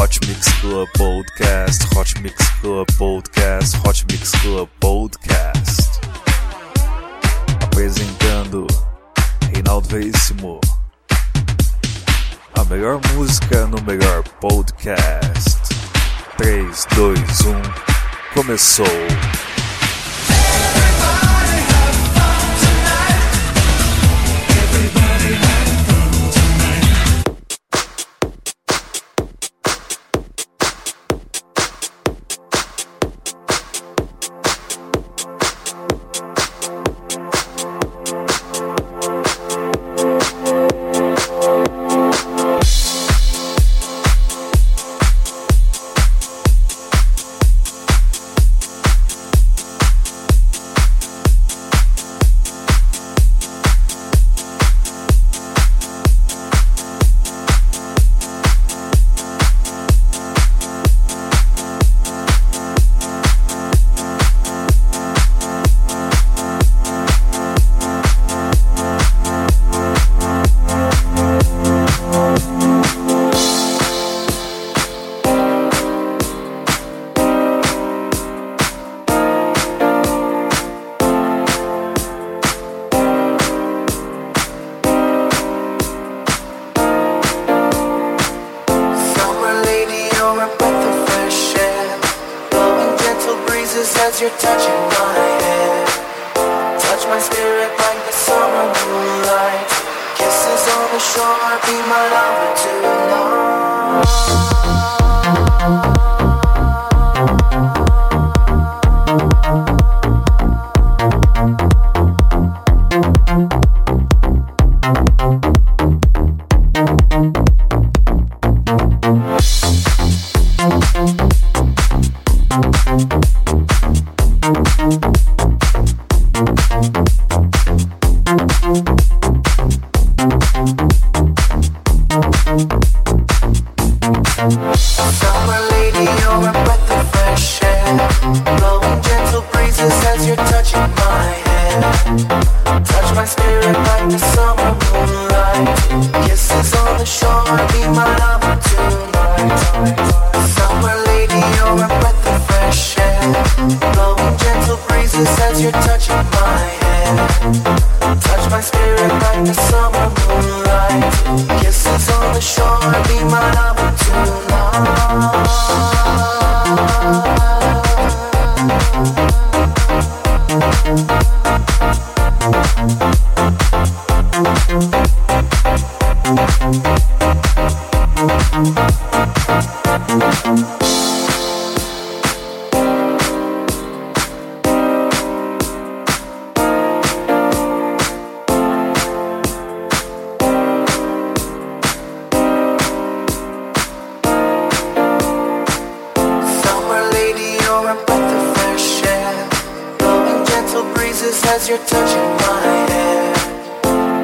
Hot Mix Club Podcast, Hot Mix Club Podcast, Hot Mix Club Podcast. Apresentando Reinaldo Veríssimo. A melhor música no melhor podcast. 3, 2, 1, começou! Summer on the shore, be my lover tonight. Gentle breezes as you're touching my hair.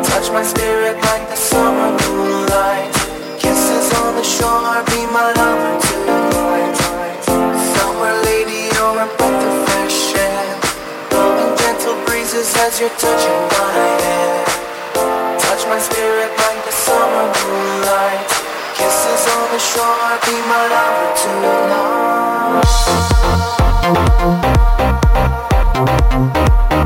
Touch my spirit like the summer moonlight. Kisses on the shore, be my lover tonight. Summer lady, you're a breath of fresh air. Blowing gentle breezes as you're touching my hair. Touch my spirit like the summer moonlight. Kisses on the shore, be my lover tonight. Summer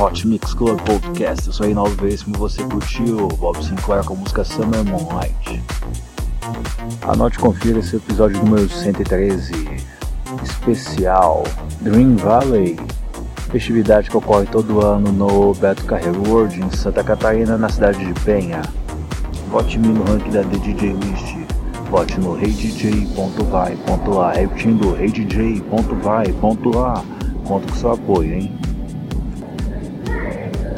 Hot Mix Club Podcast. Eu sou Reinaldo Veríssimo você curtiu Bob Sinclair com a música Summer Moonlight. Anote e confira esse episódio número 113, especial Dream Valley, festividade que ocorre todo ano no Beto Carreiro World em Santa Catarina, na cidade de Penha. Vote-me no ranking da DJ List. Vote no reidj.vai.lá. Repetindo, reidj.vai.lá. Conto com seu apoio, hein?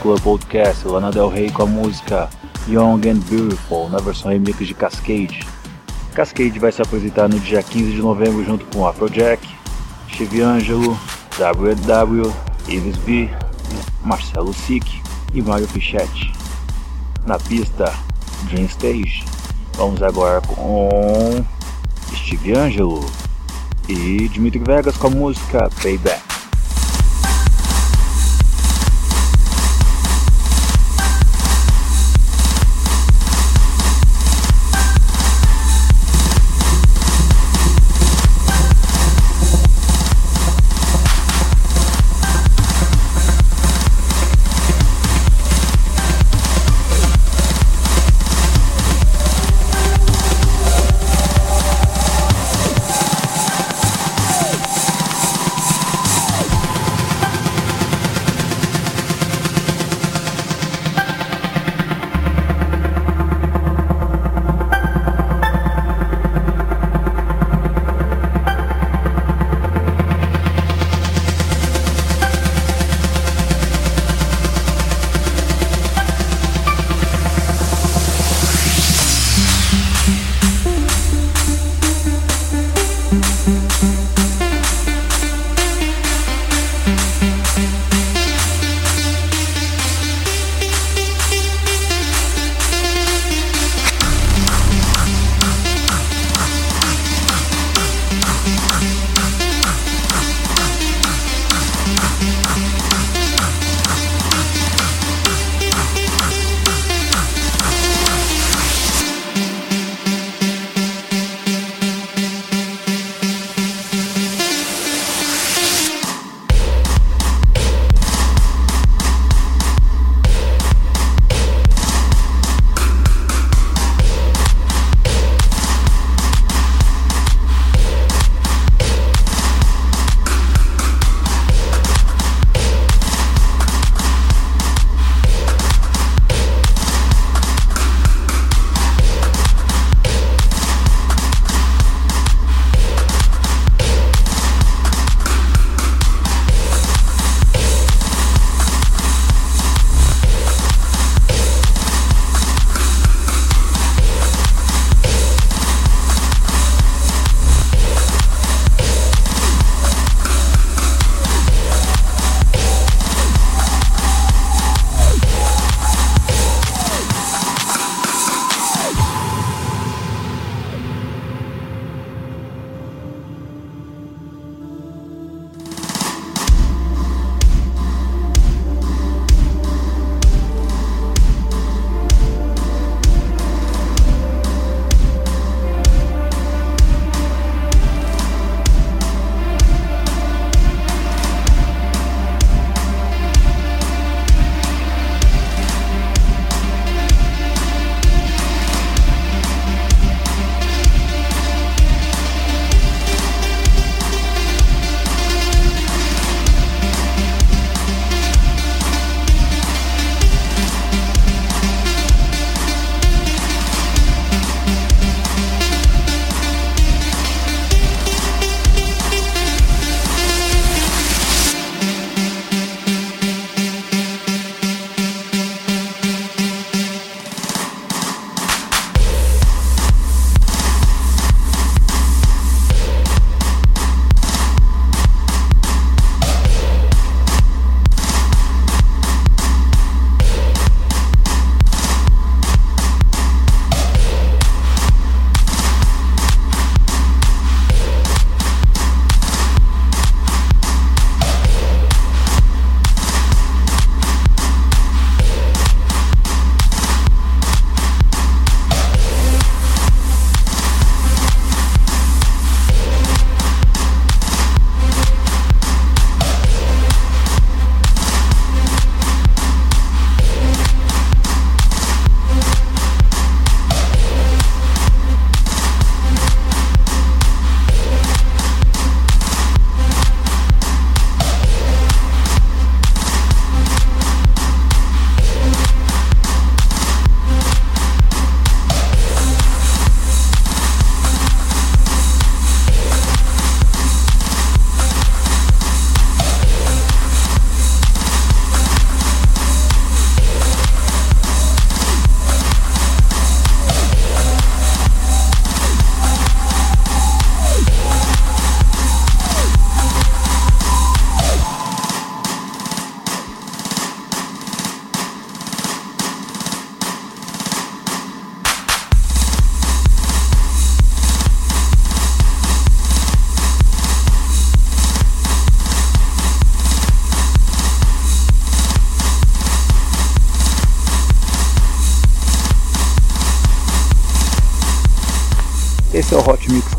Club Podcast Lana Del Rey com a música Young and Beautiful na versão remix de Cascade. Cascade vai se apresentar no dia 15 de novembro junto com Afrojack, Steve Angelo, WW, Ives B, Marcelo Sick e Mario Fichetti. Na pista, Dream Stage. Vamos agora com Steve Angelo e Dimitri Vegas com a música Payback.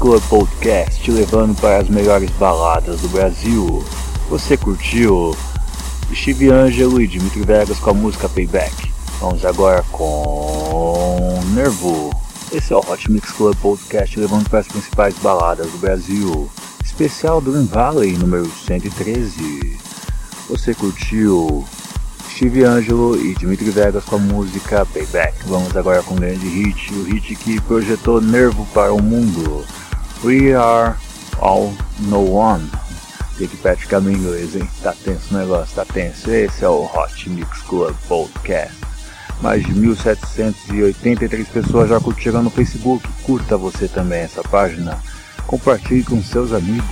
Club Podcast, levando para as melhores baladas do Brasil. Você curtiu Steve Angelo e Dimitri Vegas com a música Payback. Vamos agora com Nervo. Esse é o Hot Mix Club Podcast, levando para as principais baladas do Brasil. Especial Dream Valley número 113. Você curtiu Steve Angelo e Dimitri Vegas com a música Payback. Vamos agora com um grande hit, o hit que projetou nervo para o mundo. We Are All No One. Tem que praticar no inglês, hein? Tá tenso o negócio, tá tenso. Esse é o Hot Mix Club Podcast. Mais de 1.783 pessoas já curtiram no Facebook. Curta você também essa página. Compartilhe com seus amigos.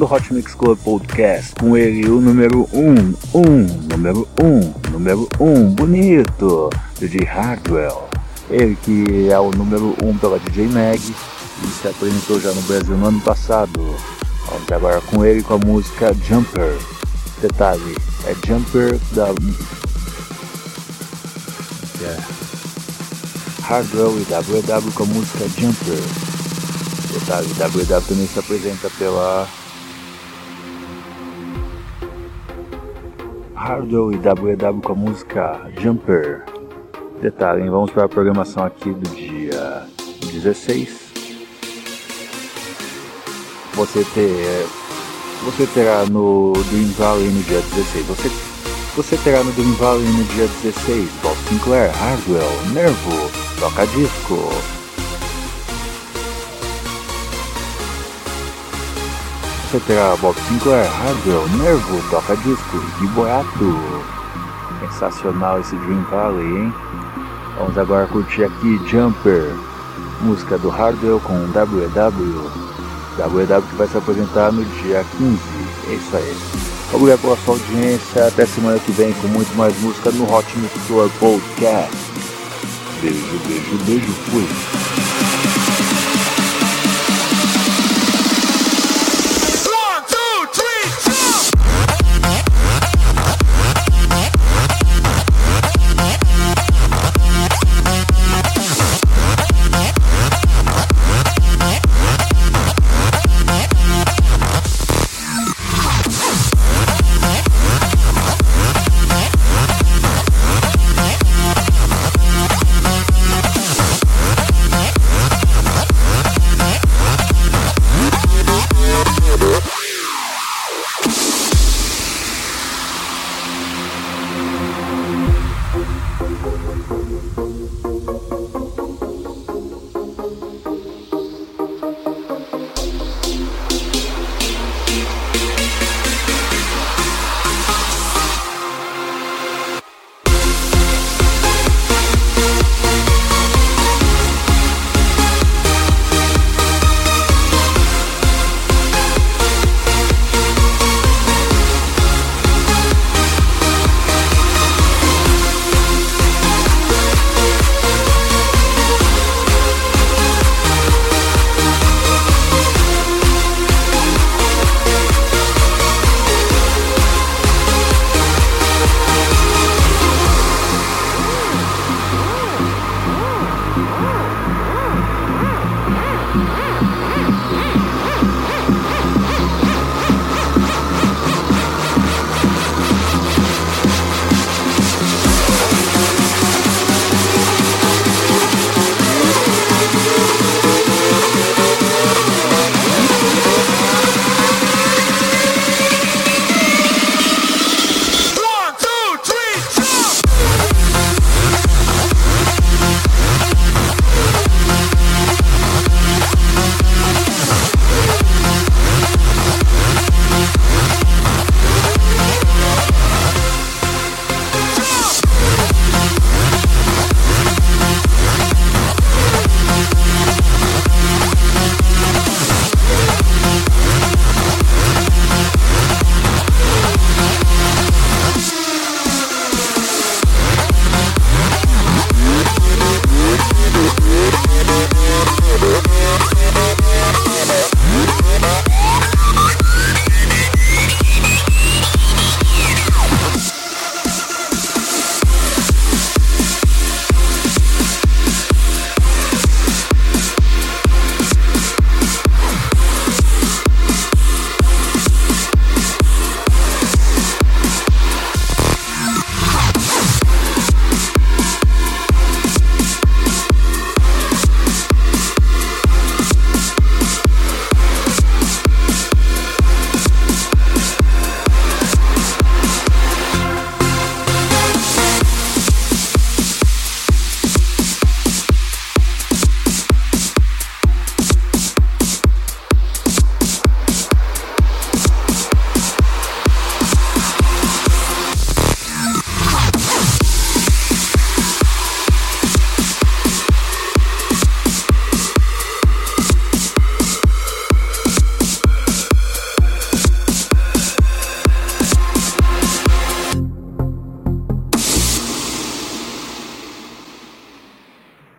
Fechando o Hot Mix Club Podcast com ele, o número 1, um, um, número 1, um, número 1, um, bonito, DJ Hardwell. Ele que é o número 1 um pela DJ Mag e se apresentou já no Brasil no ano passado. Vamos trabalhar com ele com a música Jumper. Detalhe, é Jumper da. Yeah. Hardwell e WW com a música Jumper. Detalhe, WW também se apresenta pela Hardwell e WW com a música Jumper. Detalhe, hein? vamos para a programação aqui do dia 16. Você ter, você terá no Dream Valley no dia 16. Você, você terá no Dream Valley no dia 16 Bob Sinclair, Hardwell, Nervo, Toca Disco. Você terá Bob Sinclair, Hardwell, Nervo, Toca Disco e Boato. Sensacional esse Dream Valley, hein? Vamos agora curtir aqui Jumper, música do Hardwell com WW. WW que vai se apresentar no dia 15. É isso aí. Obrigado pela sua audiência. Até semana que vem com muito mais música no Hot Mix Tour Podcast. Beijo, beijo, beijo. Fui.